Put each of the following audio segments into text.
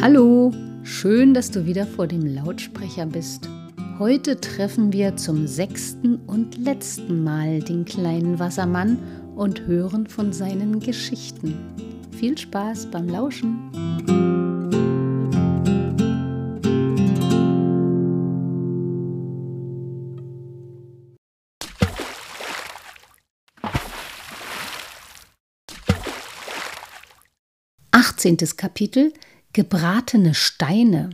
Hallo, schön, dass du wieder vor dem Lautsprecher bist. Heute treffen wir zum sechsten und letzten Mal den kleinen Wassermann und hören von seinen Geschichten. Viel Spaß beim Lauschen! Achtzehntes Kapitel Gebratene Steine.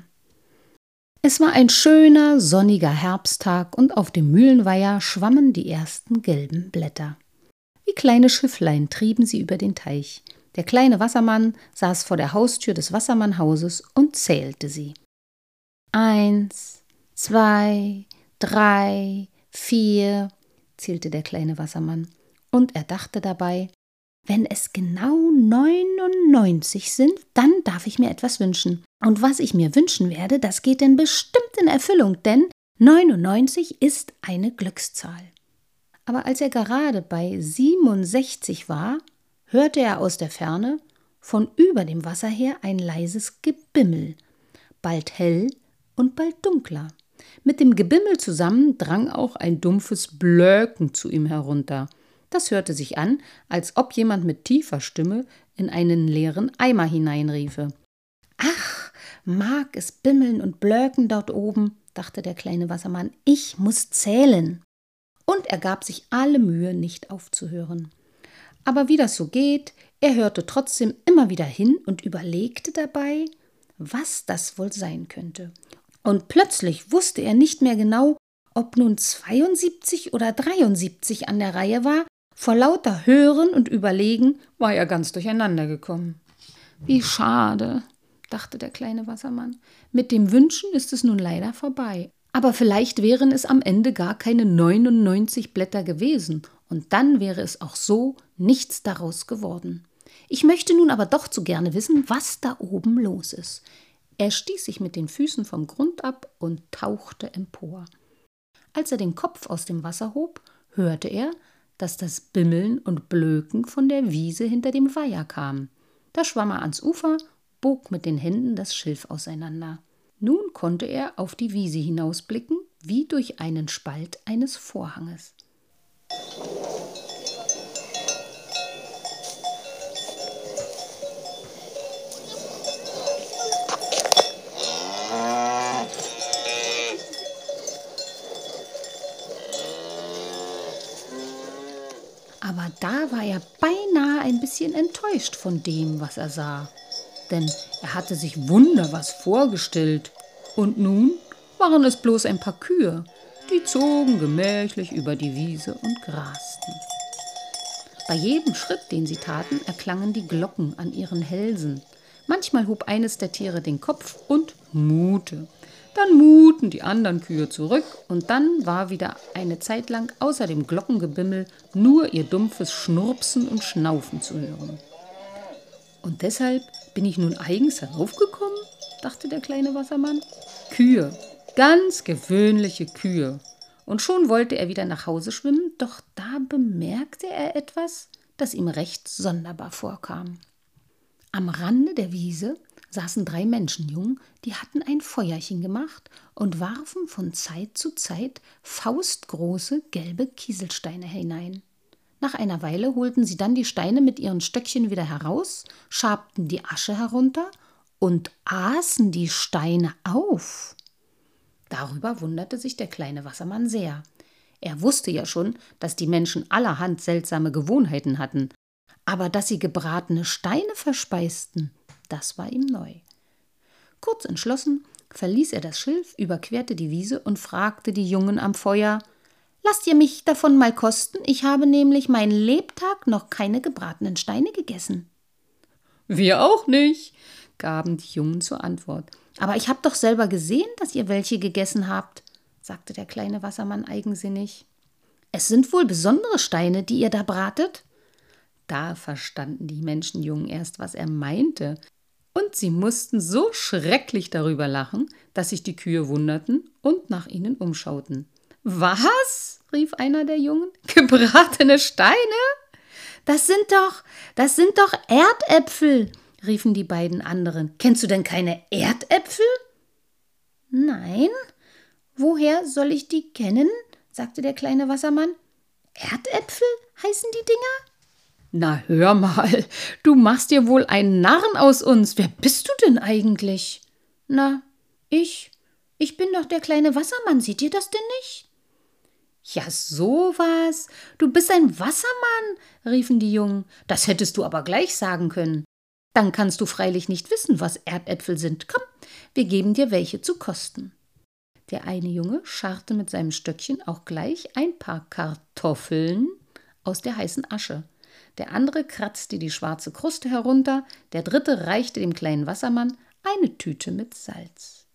Es war ein schöner, sonniger Herbsttag und auf dem Mühlenweiher schwammen die ersten gelben Blätter. Wie kleine Schifflein trieben sie über den Teich. Der kleine Wassermann saß vor der Haustür des Wassermannhauses und zählte sie. Eins, zwei, drei, vier, zählte der kleine Wassermann, und er dachte dabei, wenn es genau 99 sind, dann darf ich mir etwas wünschen. Und was ich mir wünschen werde, das geht denn bestimmt in Erfüllung, denn 99 ist eine Glückszahl. Aber als er gerade bei 67 war, hörte er aus der Ferne von über dem Wasser her ein leises Gebimmel, bald hell und bald dunkler. Mit dem Gebimmel zusammen drang auch ein dumpfes Blöken zu ihm herunter. Das hörte sich an, als ob jemand mit tiefer Stimme in einen leeren Eimer hineinriefe. Ach, mag es bimmeln und blöken dort oben, dachte der kleine Wassermann, ich muss zählen. Und er gab sich alle Mühe, nicht aufzuhören. Aber wie das so geht, er hörte trotzdem immer wieder hin und überlegte dabei, was das wohl sein könnte. Und plötzlich wusste er nicht mehr genau, ob nun 72 oder 73 an der Reihe war, vor lauter Hören und Überlegen war er ganz durcheinander gekommen. Wie schade, dachte der kleine Wassermann. Mit dem Wünschen ist es nun leider vorbei. Aber vielleicht wären es am Ende gar keine 99 Blätter gewesen, und dann wäre es auch so nichts daraus geworden. Ich möchte nun aber doch zu gerne wissen, was da oben los ist. Er stieß sich mit den Füßen vom Grund ab und tauchte empor. Als er den Kopf aus dem Wasser hob, hörte er, dass das Bimmeln und Blöken von der Wiese hinter dem Weiher kam. Da schwamm er ans Ufer, bog mit den Händen das Schilf auseinander. Nun konnte er auf die Wiese hinausblicken, wie durch einen Spalt eines Vorhanges. Aber da war er beinahe ein bisschen enttäuscht von dem, was er sah. Denn er hatte sich wunder was vorgestellt. Und nun waren es bloß ein paar Kühe, die zogen gemächlich über die Wiese und grasten. Bei jedem Schritt, den sie taten, erklangen die Glocken an ihren Hälsen. Manchmal hob eines der Tiere den Kopf und mute. Dann muten die anderen Kühe zurück und dann war wieder eine Zeit lang außer dem Glockengebimmel nur ihr dumpfes Schnurpsen und Schnaufen zu hören. Und deshalb bin ich nun eigens heraufgekommen? dachte der kleine Wassermann. Kühe, ganz gewöhnliche Kühe. Und schon wollte er wieder nach Hause schwimmen, doch da bemerkte er etwas, das ihm recht sonderbar vorkam. Am Rande der Wiese saßen drei Menschenjungen, die hatten ein Feuerchen gemacht und warfen von Zeit zu Zeit faustgroße gelbe Kieselsteine hinein. Nach einer Weile holten sie dann die Steine mit ihren Stöckchen wieder heraus, schabten die Asche herunter und aßen die Steine auf. Darüber wunderte sich der kleine Wassermann sehr. Er wusste ja schon, dass die Menschen allerhand seltsame Gewohnheiten hatten, aber dass sie gebratene Steine verspeisten, das war ihm neu. Kurz entschlossen verließ er das Schilf, überquerte die Wiese und fragte die Jungen am Feuer Lasst ihr mich davon mal kosten, ich habe nämlich meinen Lebtag noch keine gebratenen Steine gegessen. Wir auch nicht, gaben die Jungen zur Antwort. Aber ich habe doch selber gesehen, dass ihr welche gegessen habt, sagte der kleine Wassermann eigensinnig. Es sind wohl besondere Steine, die ihr da bratet? Da verstanden die Menschenjungen erst, was er meinte. Und sie mussten so schrecklich darüber lachen, dass sich die Kühe wunderten und nach ihnen umschauten. Was? rief einer der Jungen. Gebratene Steine? Das sind doch, das sind doch Erdäpfel, riefen die beiden anderen. Kennst du denn keine Erdäpfel? Nein. Woher soll ich die kennen? sagte der kleine Wassermann. Erdäpfel heißen die Dinger? Na, hör mal, du machst dir wohl einen Narren aus uns. Wer bist du denn eigentlich? Na, ich. Ich bin doch der kleine Wassermann, seht ihr das denn nicht? Ja, sowas. Du bist ein Wassermann, riefen die Jungen. Das hättest du aber gleich sagen können. Dann kannst du freilich nicht wissen, was Erdäpfel sind. Komm, wir geben dir welche zu kosten. Der eine Junge scharrte mit seinem Stöckchen auch gleich ein paar Kartoffeln aus der heißen Asche. Der andere kratzte die schwarze Kruste herunter, der dritte reichte dem kleinen Wassermann eine Tüte mit Salz.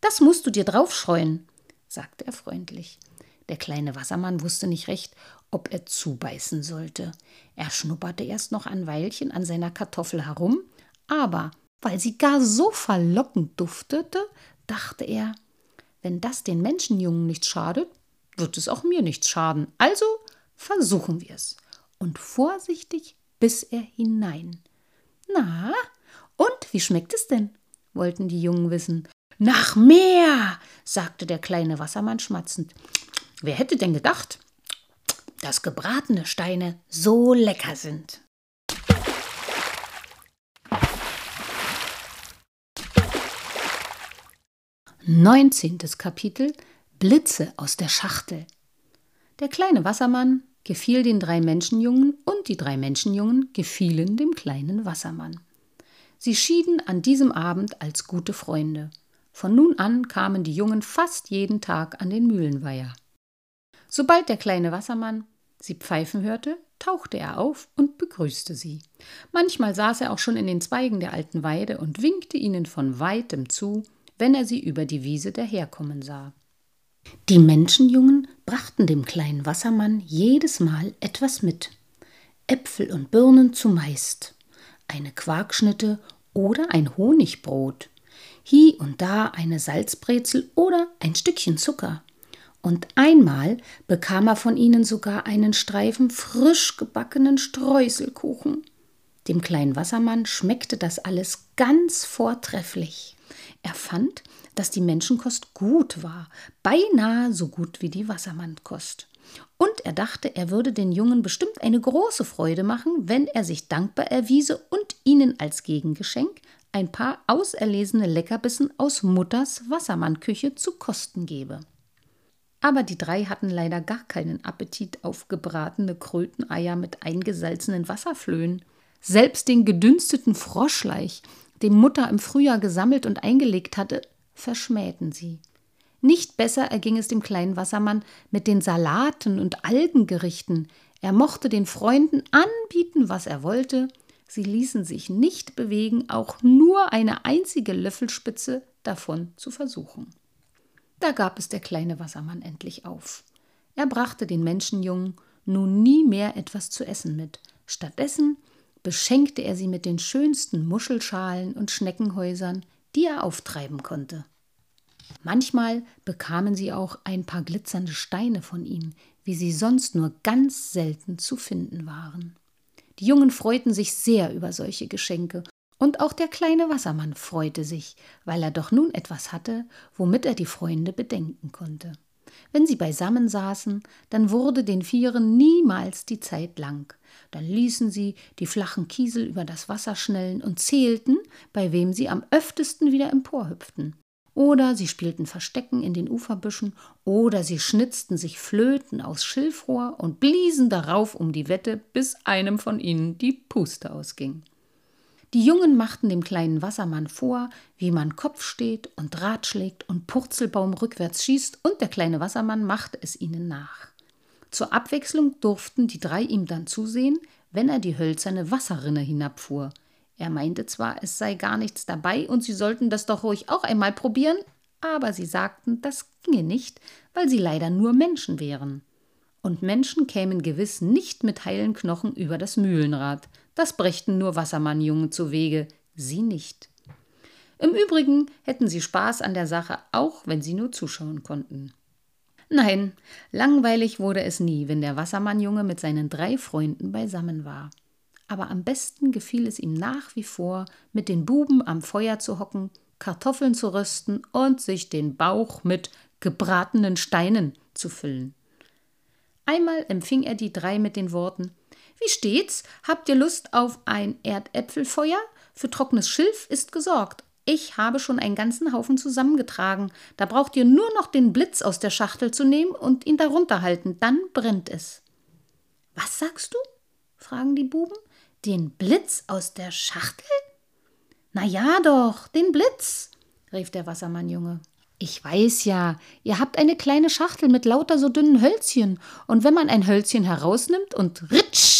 Das musst du dir draufscheuen, sagte er freundlich. Der kleine Wassermann wusste nicht recht, ob er zubeißen sollte. Er schnupperte erst noch ein Weilchen an seiner Kartoffel herum, aber weil sie gar so verlockend duftete, dachte er, wenn das den Menschenjungen nichts schadet, wird es auch mir nichts schaden. Also versuchen wir es. Und vorsichtig biss er hinein. Na, und wie schmeckt es denn? wollten die Jungen wissen. Nach mehr, sagte der kleine Wassermann schmatzend. Wer hätte denn gedacht, dass gebratene Steine so lecker sind? Neunzehntes Kapitel Blitze aus der Schachtel. Der kleine Wassermann gefiel den drei Menschenjungen und die drei Menschenjungen gefielen dem kleinen Wassermann. Sie schieden an diesem Abend als gute Freunde. Von nun an kamen die Jungen fast jeden Tag an den Mühlenweiher. Sobald der kleine Wassermann sie pfeifen hörte, tauchte er auf und begrüßte sie. Manchmal saß er auch schon in den Zweigen der alten Weide und winkte ihnen von weitem zu, wenn er sie über die Wiese daherkommen sah. Die Menschenjungen brachten dem kleinen Wassermann jedes Mal etwas mit. Äpfel und Birnen zumeist, eine Quarkschnitte oder ein Honigbrot, hie und da eine Salzbrezel oder ein Stückchen Zucker und einmal bekam er von ihnen sogar einen Streifen frisch gebackenen Streuselkuchen. Dem kleinen Wassermann schmeckte das alles ganz vortrefflich. Er fand, dass die Menschenkost gut war, beinahe so gut wie die Wassermannkost. Und er dachte, er würde den Jungen bestimmt eine große Freude machen, wenn er sich dankbar erwiese und ihnen als Gegengeschenk ein paar auserlesene Leckerbissen aus Mutters Wassermannküche zu kosten gebe. Aber die drei hatten leider gar keinen Appetit auf gebratene Kröteneier mit eingesalzenen Wasserflöhen. Selbst den gedünsteten Froschleich, den Mutter im Frühjahr gesammelt und eingelegt hatte, verschmähten sie. Nicht besser erging es dem kleinen Wassermann mit den Salaten und Algengerichten. Er mochte den Freunden anbieten, was er wollte. Sie ließen sich nicht bewegen, auch nur eine einzige Löffelspitze davon zu versuchen. Da gab es der kleine Wassermann endlich auf. Er brachte den Menschenjungen nun nie mehr etwas zu essen mit. Stattdessen beschenkte er sie mit den schönsten Muschelschalen und Schneckenhäusern, die er auftreiben konnte. Manchmal bekamen sie auch ein paar glitzernde Steine von ihm, wie sie sonst nur ganz selten zu finden waren. Die Jungen freuten sich sehr über solche Geschenke und auch der kleine Wassermann freute sich, weil er doch nun etwas hatte, womit er die Freunde bedenken konnte. Wenn sie beisammen saßen, dann wurde den Vieren niemals die Zeit lang. Dann ließen sie die flachen Kiesel über das Wasser schnellen und zählten, bei wem sie am öftesten wieder emporhüpften. Oder sie spielten Verstecken in den Uferbüschen, oder sie schnitzten sich Flöten aus Schilfrohr und bliesen darauf um die Wette, bis einem von ihnen die Puste ausging. Die Jungen machten dem kleinen Wassermann vor, wie man Kopf steht und Draht schlägt und Purzelbaum rückwärts schießt, und der kleine Wassermann machte es ihnen nach. Zur Abwechslung durften die drei ihm dann zusehen, wenn er die hölzerne Wasserrinne hinabfuhr. Er meinte zwar, es sei gar nichts dabei und sie sollten das doch ruhig auch einmal probieren, aber sie sagten, das ginge nicht, weil sie leider nur Menschen wären. Und Menschen kämen gewiss nicht mit heilen Knochen über das Mühlenrad, das brächten nur Wassermannjungen zu Wege, sie nicht. Im Übrigen hätten sie Spaß an der Sache, auch wenn sie nur zuschauen konnten. Nein, langweilig wurde es nie, wenn der Wassermannjunge mit seinen drei Freunden beisammen war. aber am besten gefiel es ihm nach wie vor, mit den Buben am Feuer zu hocken, Kartoffeln zu rösten und sich den Bauch mit gebratenen Steinen zu füllen. Einmal empfing er die drei mit den Worten Wie steht's? Habt ihr Lust auf ein Erdäpfelfeuer? Für trockenes Schilf ist gesorgt. Ich habe schon einen ganzen Haufen zusammengetragen. Da braucht ihr nur noch den Blitz aus der Schachtel zu nehmen und ihn darunter halten, dann brennt es. Was sagst du? fragen die Buben. Den Blitz aus der Schachtel? Na ja doch, den Blitz, rief der Wassermannjunge. Ich weiß ja, ihr habt eine kleine Schachtel mit lauter so dünnen Hölzchen, und wenn man ein Hölzchen herausnimmt und ritsch,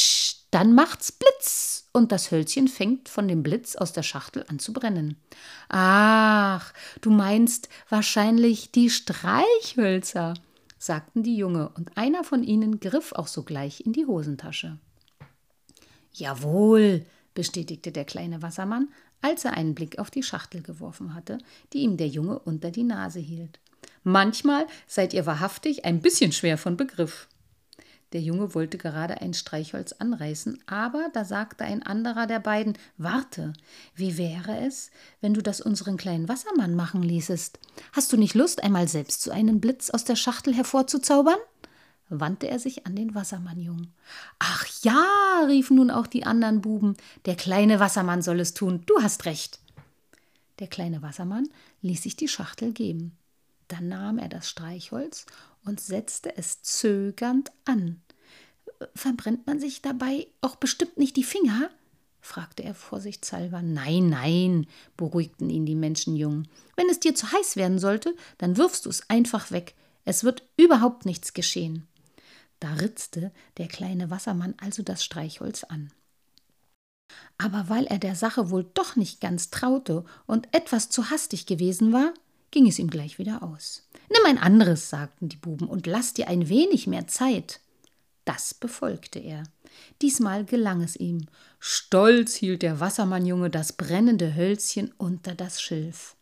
dann macht's Blitz, und das Hölzchen fängt von dem Blitz aus der Schachtel an zu brennen. Ach, du meinst wahrscheinlich die Streichhölzer, sagten die Junge, und einer von ihnen griff auch sogleich in die Hosentasche. Jawohl, bestätigte der kleine Wassermann, als er einen Blick auf die Schachtel geworfen hatte, die ihm der Junge unter die Nase hielt. Manchmal seid ihr wahrhaftig ein bisschen schwer von Begriff. Der Junge wollte gerade ein Streichholz anreißen, aber da sagte ein anderer der beiden Warte, wie wäre es, wenn du das unseren kleinen Wassermann machen ließest? Hast du nicht Lust, einmal selbst so einen Blitz aus der Schachtel hervorzuzaubern? wandte er sich an den Wassermannjungen. Ach ja, riefen nun auch die anderen Buben, der kleine Wassermann soll es tun, du hast recht. Der kleine Wassermann ließ sich die Schachtel geben. Dann nahm er das Streichholz und setzte es zögernd an. Verbrennt man sich dabei auch bestimmt nicht die Finger? fragte er vorsichtshalber. Nein, nein, beruhigten ihn die Menschenjungen. Wenn es dir zu heiß werden sollte, dann wirfst du es einfach weg. Es wird überhaupt nichts geschehen. Da ritzte der kleine Wassermann also das Streichholz an. Aber weil er der Sache wohl doch nicht ganz traute und etwas zu hastig gewesen war, ging es ihm gleich wieder aus. Nimm ein anderes, sagten die Buben, und lass dir ein wenig mehr Zeit. Das befolgte er. Diesmal gelang es ihm. Stolz hielt der Wassermannjunge das brennende Hölzchen unter das Schilf.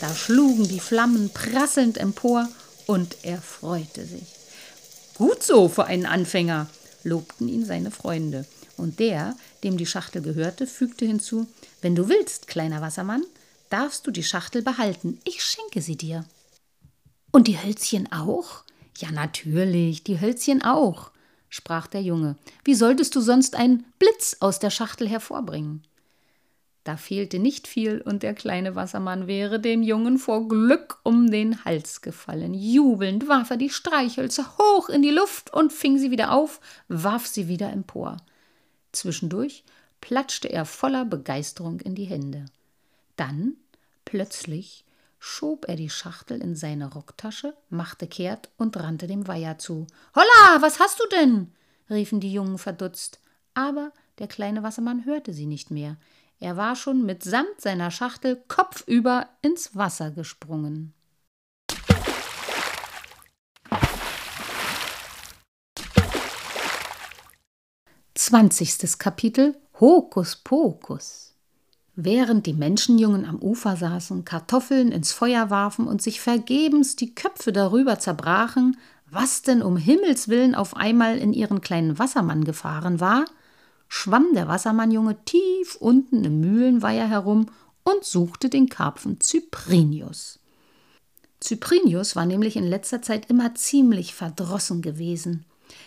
Da schlugen die Flammen prasselnd empor und er freute sich. Gut so für einen Anfänger, lobten ihn seine Freunde. Und der, dem die Schachtel gehörte, fügte hinzu: Wenn du willst, kleiner Wassermann, darfst du die Schachtel behalten. Ich schenke sie dir. Und die Hölzchen auch? Ja, natürlich, die Hölzchen auch, sprach der Junge. Wie solltest du sonst einen Blitz aus der Schachtel hervorbringen? Da fehlte nicht viel, und der kleine Wassermann wäre dem Jungen vor Glück um den Hals gefallen. Jubelnd warf er die Streichhölzer hoch in die Luft und fing sie wieder auf, warf sie wieder empor. Zwischendurch platschte er voller Begeisterung in die Hände. Dann, plötzlich, schob er die Schachtel in seine Rocktasche, machte kehrt und rannte dem Weiher zu. Holla, was hast du denn? riefen die Jungen verdutzt. Aber der kleine Wassermann hörte sie nicht mehr. Er war schon mitsamt seiner Schachtel kopfüber ins Wasser gesprungen. Zwanzigstes Kapitel Hokus Pokus Während die Menschenjungen am Ufer saßen, Kartoffeln ins Feuer warfen und sich vergebens die Köpfe darüber zerbrachen, was denn um Himmels willen auf einmal in ihren kleinen Wassermann gefahren war, schwamm der Wassermannjunge tief unten im Mühlenweiher herum und suchte den Karpfen Cyprinius. Cyprinius war nämlich in letzter Zeit immer ziemlich verdrossen gewesen.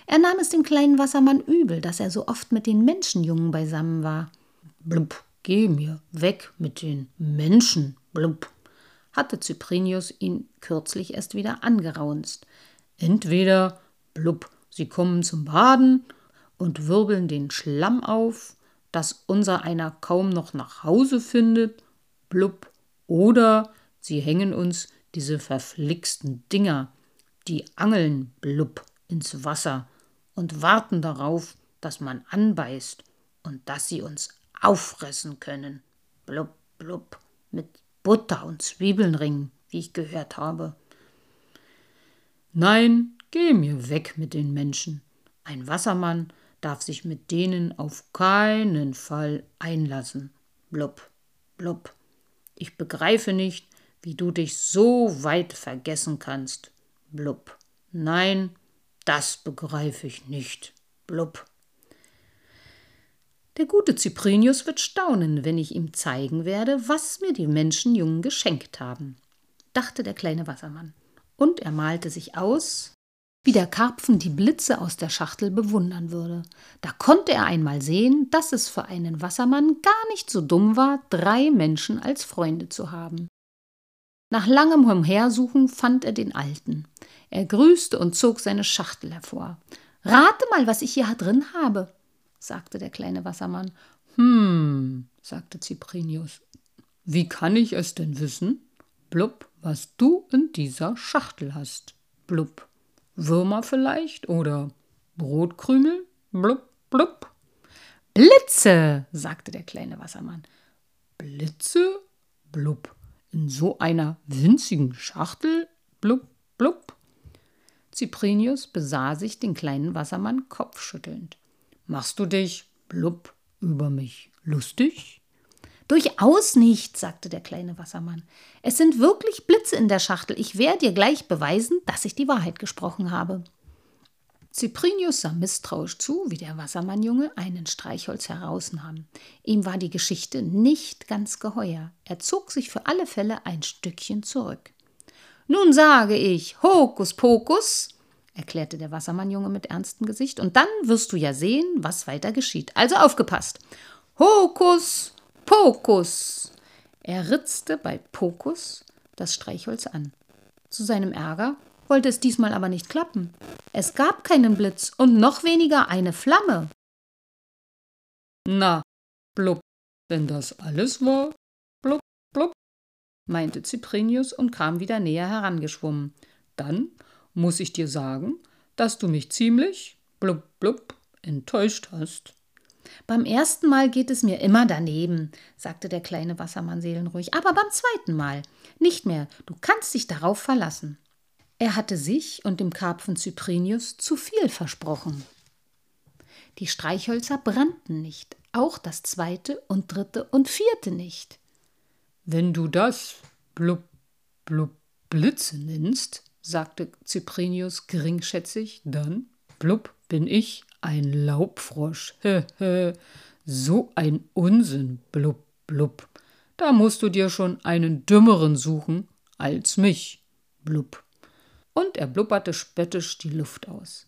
Er nahm es dem kleinen Wassermann übel, dass er so oft mit den Menschenjungen beisammen war. Blub, geh mir weg mit den Menschen, blub, hatte Cyprinius ihn kürzlich erst wieder angeraunzt. Entweder, blub, sie kommen zum Baden, und wirbeln den Schlamm auf, dass unser einer kaum noch nach Hause findet, blub, oder sie hängen uns diese verflixten Dinger, die angeln, blub, ins Wasser und warten darauf, dass man anbeißt und dass sie uns auffressen können, blub, blub, mit Butter und Zwiebeln ringen, wie ich gehört habe. Nein, geh mir weg mit den Menschen. Ein Wassermann darf sich mit denen auf keinen Fall einlassen. Blub, blub. Ich begreife nicht, wie du dich so weit vergessen kannst. Blub. Nein, das begreife ich nicht. Blub. Der gute Cyprinius wird staunen, wenn ich ihm zeigen werde, was mir die Menschenjungen geschenkt haben, dachte der kleine Wassermann. Und er malte sich aus, wie der Karpfen die Blitze aus der Schachtel bewundern würde. Da konnte er einmal sehen, dass es für einen Wassermann gar nicht so dumm war, drei Menschen als Freunde zu haben. Nach langem Umhersuchen fand er den Alten. Er grüßte und zog seine Schachtel hervor. Rate mal, was ich hier drin habe, sagte der kleine Wassermann. Hm, sagte Cyprinius. Wie kann ich es denn wissen? Blub, was du in dieser Schachtel hast. Blub. Würmer vielleicht oder Brotkrümel? Blub, blub. Blitze, sagte der kleine Wassermann. Blitze? Blub. In so einer winzigen Schachtel? Blub, blub. Cyprinius besah sich den kleinen Wassermann kopfschüttelnd. Machst du dich, blub, über mich lustig? Durchaus nicht, sagte der kleine Wassermann. Es sind wirklich Blitze in der Schachtel. Ich werde dir gleich beweisen, dass ich die Wahrheit gesprochen habe. Cyprinius sah misstrauisch zu, wie der Wassermannjunge einen Streichholz herausnahm. Ihm war die Geschichte nicht ganz geheuer. Er zog sich für alle Fälle ein Stückchen zurück. Nun sage ich, Hokus Pokus, erklärte der Wassermannjunge mit ernstem Gesicht, und dann wirst du ja sehen, was weiter geschieht. Also aufgepasst. Hokus Pokus. Er ritzte bei Pokus das Streichholz an. Zu seinem Ärger wollte es diesmal aber nicht klappen. Es gab keinen Blitz und noch weniger eine Flamme. Na, blub, wenn das alles war, blub, blub, meinte Cyprinius und kam wieder näher herangeschwommen. Dann muss ich dir sagen, dass du mich ziemlich, blub, blub, enttäuscht hast. Beim ersten Mal geht es mir immer daneben, sagte der kleine Wassermann seelenruhig, aber beim zweiten Mal nicht mehr. Du kannst dich darauf verlassen. Er hatte sich und dem Karpfen Cyprinius zu viel versprochen. Die Streichhölzer brannten nicht, auch das zweite und dritte und vierte nicht. Wenn du das blub, blub, Blitze nennst, sagte Cyprinius geringschätzig, dann blub bin ich ein Laubfrosch. so ein Unsinn, blub, blub. Da musst du dir schon einen dümmeren suchen als mich, blub und er blubberte spöttisch die Luft aus.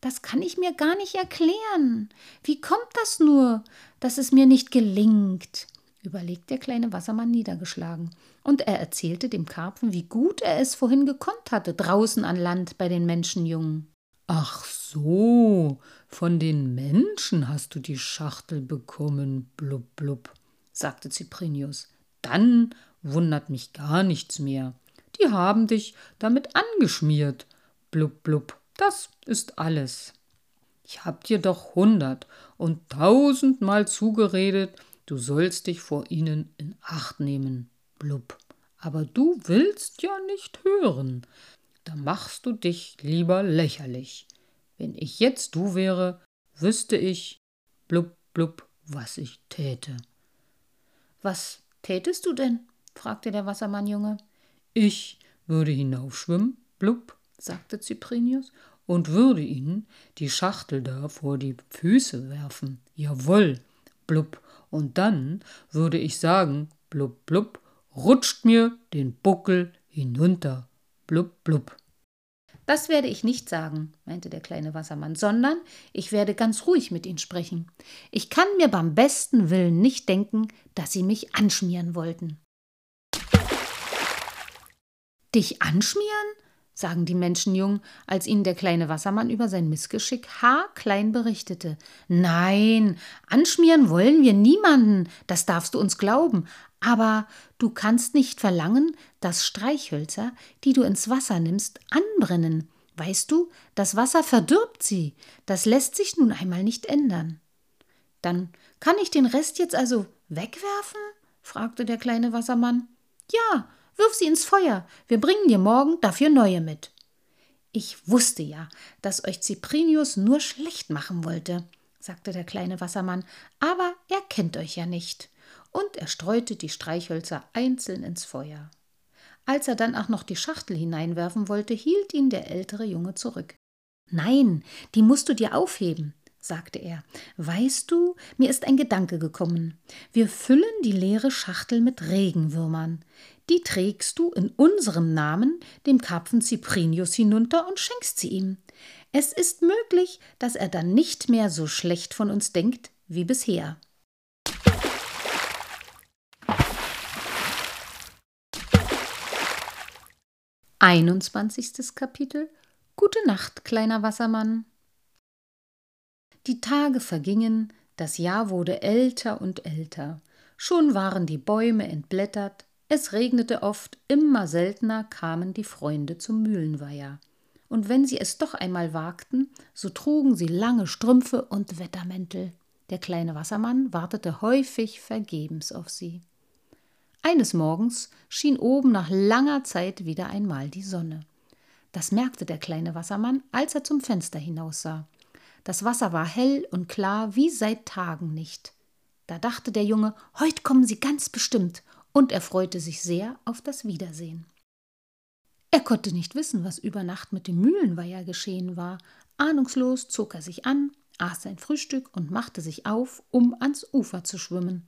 Das kann ich mir gar nicht erklären. Wie kommt das nur, dass es mir nicht gelingt? überlegte der kleine Wassermann niedergeschlagen. Und er erzählte dem Karpfen, wie gut er es vorhin gekonnt hatte, draußen an Land bei den Menschenjungen. Ach so, von den Menschen hast du die Schachtel bekommen, blub blub, sagte Cyprinius. Dann wundert mich gar nichts mehr. Die haben dich damit angeschmiert. Blub, blub, das ist alles. Ich hab dir doch hundert und tausendmal zugeredet, du sollst dich vor ihnen in Acht nehmen. Blub. Aber du willst ja nicht hören. Da machst du dich lieber lächerlich. Wenn ich jetzt du wäre, wüsste ich, blub, blub, was ich täte. Was tätest du denn? fragte der Wassermannjunge. Ich würde hinaufschwimmen, blub, sagte Cyprinius, und würde ihnen die Schachtel da vor die Füße werfen. Jawohl, blub, und dann würde ich sagen, blub, blub, rutscht mir den Buckel hinunter, blub, blub. Das werde ich nicht sagen, meinte der kleine Wassermann, sondern ich werde ganz ruhig mit ihnen sprechen. Ich kann mir beim besten Willen nicht denken, dass sie mich anschmieren wollten. Dich anschmieren? Sagen die Menschenjungen, als ihnen der kleine Wassermann über sein Missgeschick haarklein berichtete. Nein, anschmieren wollen wir niemanden, das darfst du uns glauben, aber du kannst nicht verlangen, dass Streichhölzer, die du ins Wasser nimmst, anbrennen. Weißt du, das Wasser verdirbt sie, das lässt sich nun einmal nicht ändern. Dann kann ich den Rest jetzt also wegwerfen? fragte der kleine Wassermann. Ja, Wirf sie ins Feuer, wir bringen dir morgen dafür neue mit. Ich wusste ja, dass euch Cyprinius nur schlecht machen wollte, sagte der kleine Wassermann, aber er kennt euch ja nicht. Und er streute die Streichhölzer einzeln ins Feuer. Als er dann auch noch die Schachtel hineinwerfen wollte, hielt ihn der ältere Junge zurück. Nein, die musst du dir aufheben, sagte er. Weißt du, mir ist ein Gedanke gekommen. Wir füllen die leere Schachtel mit Regenwürmern. Die trägst du in unserem Namen dem Karpfen Cyprinius hinunter und schenkst sie ihm. Es ist möglich, dass er dann nicht mehr so schlecht von uns denkt wie bisher. Einundzwanzigstes Kapitel Gute Nacht, kleiner Wassermann. Die Tage vergingen, das Jahr wurde älter und älter. Schon waren die Bäume entblättert, es regnete oft, immer seltener kamen die Freunde zum Mühlenweiher. Und wenn sie es doch einmal wagten, so trugen sie lange Strümpfe und Wettermäntel. Der kleine Wassermann wartete häufig vergebens auf sie. Eines Morgens schien oben nach langer Zeit wieder einmal die Sonne. Das merkte der kleine Wassermann, als er zum Fenster hinaussah. Das Wasser war hell und klar wie seit Tagen nicht. Da dachte der Junge, heut kommen sie ganz bestimmt, und er freute sich sehr auf das Wiedersehen. Er konnte nicht wissen, was über Nacht mit dem Mühlenweiher geschehen war. Ahnungslos zog er sich an, aß sein Frühstück und machte sich auf, um ans Ufer zu schwimmen.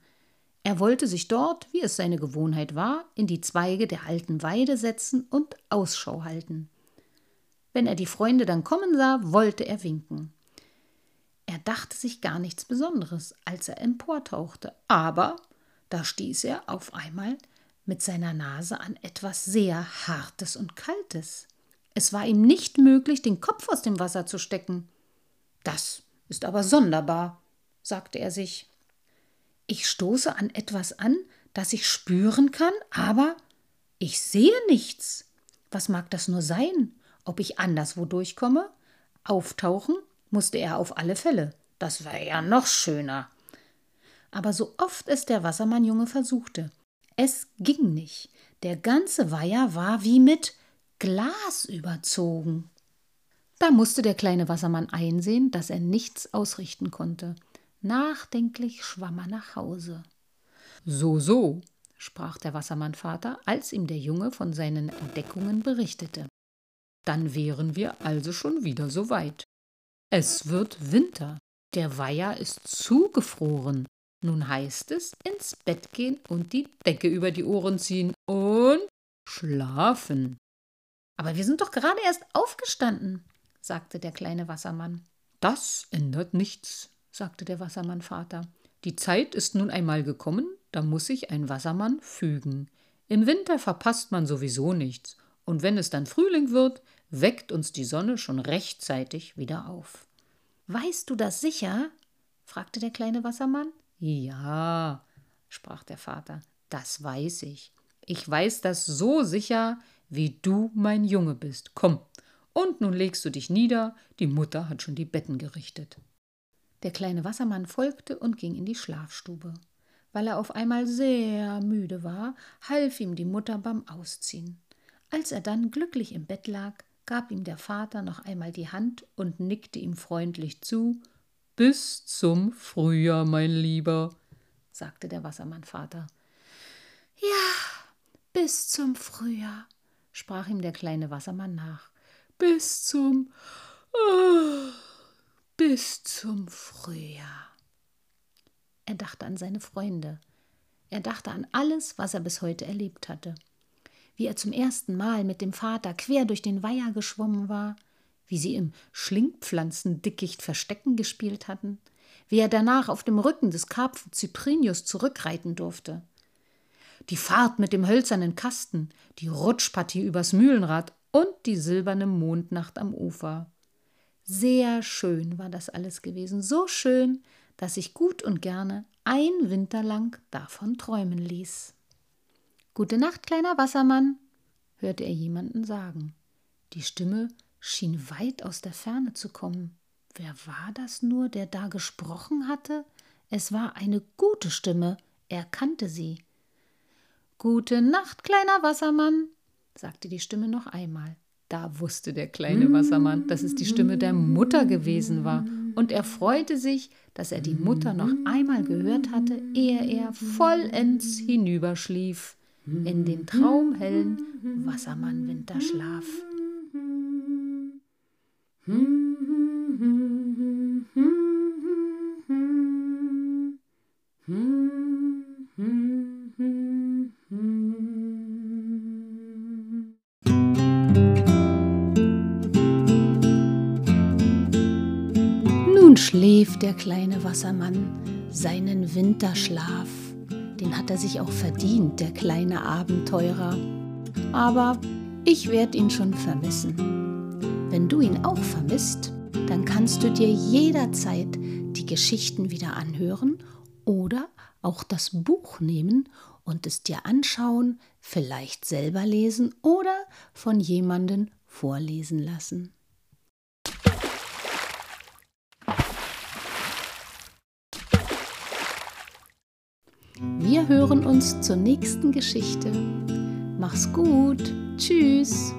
Er wollte sich dort, wie es seine Gewohnheit war, in die Zweige der alten Weide setzen und Ausschau halten. Wenn er die Freunde dann kommen sah, wollte er winken. Er dachte sich gar nichts Besonderes, als er emportauchte, aber da stieß er auf einmal mit seiner Nase an etwas sehr Hartes und Kaltes. Es war ihm nicht möglich, den Kopf aus dem Wasser zu stecken. Das ist aber sonderbar, sagte er sich. Ich stoße an etwas an, das ich spüren kann, aber ich sehe nichts. Was mag das nur sein? Ob ich anderswo durchkomme? Auftauchen musste er auf alle Fälle. Das wäre ja noch schöner. Aber so oft es der Wassermannjunge versuchte, es ging nicht. Der ganze Weiher war wie mit Glas überzogen. Da musste der kleine Wassermann einsehen, dass er nichts ausrichten konnte. Nachdenklich schwamm er nach Hause. So, so, sprach der Wassermannvater, als ihm der Junge von seinen Entdeckungen berichtete. Dann wären wir also schon wieder so weit. Es wird Winter. Der Weiher ist zugefroren. Nun heißt es ins Bett gehen und die Decke über die Ohren ziehen und schlafen. Aber wir sind doch gerade erst aufgestanden, sagte der kleine Wassermann. Das ändert nichts, sagte der Wassermannvater. Die Zeit ist nun einmal gekommen, da muss sich ein Wassermann fügen. Im Winter verpasst man sowieso nichts, und wenn es dann Frühling wird, weckt uns die Sonne schon rechtzeitig wieder auf. Weißt du das sicher? fragte der kleine Wassermann. Ja, sprach der Vater, das weiß ich. Ich weiß das so sicher, wie du mein Junge bist. Komm, und nun legst du dich nieder, die Mutter hat schon die Betten gerichtet. Der kleine Wassermann folgte und ging in die Schlafstube. Weil er auf einmal sehr müde war, half ihm die Mutter beim Ausziehen. Als er dann glücklich im Bett lag, gab ihm der Vater noch einmal die Hand und nickte ihm freundlich zu. Bis zum Frühjahr, mein Lieber, sagte der Wassermannvater. Ja, bis zum Frühjahr, sprach ihm der kleine Wassermann nach. Bis zum. Oh bis zum Frühjahr. Er dachte an seine Freunde. Er dachte an alles, was er bis heute erlebt hatte. Wie er zum ersten Mal mit dem Vater quer durch den Weiher geschwommen war, wie sie im Schlingpflanzendickicht Verstecken gespielt hatten, wie er danach auf dem Rücken des Karpfen Cyprinius zurückreiten durfte. Die Fahrt mit dem hölzernen Kasten, die Rutschpartie übers Mühlenrad und die silberne Mondnacht am Ufer. Sehr schön war das alles gewesen, so schön, dass ich gut und gerne ein Winter lang davon träumen ließ. Gute Nacht, kleiner Wassermann, hörte er jemanden sagen. Die Stimme schien weit aus der Ferne zu kommen. Wer war das nur, der da gesprochen hatte? Es war eine gute Stimme, er kannte sie. Gute Nacht, kleiner Wassermann, sagte die Stimme noch einmal. Da wusste der kleine Wassermann, dass es die Stimme der Mutter gewesen war, und er freute sich, dass er die Mutter noch einmal gehört hatte, ehe er vollends hinüberschlief in den traumhellen Wassermann-Winterschlaf. Nun schläft der kleine Wassermann seinen Winterschlaf. Den hat er sich auch verdient, der kleine Abenteurer. Aber ich werde ihn schon vermissen. Wenn du ihn auch vermisst, dann kannst du dir jederzeit die Geschichten wieder anhören oder auch das Buch nehmen und es dir anschauen, vielleicht selber lesen oder von jemandem vorlesen lassen. Wir hören uns zur nächsten Geschichte. Mach's gut. Tschüss.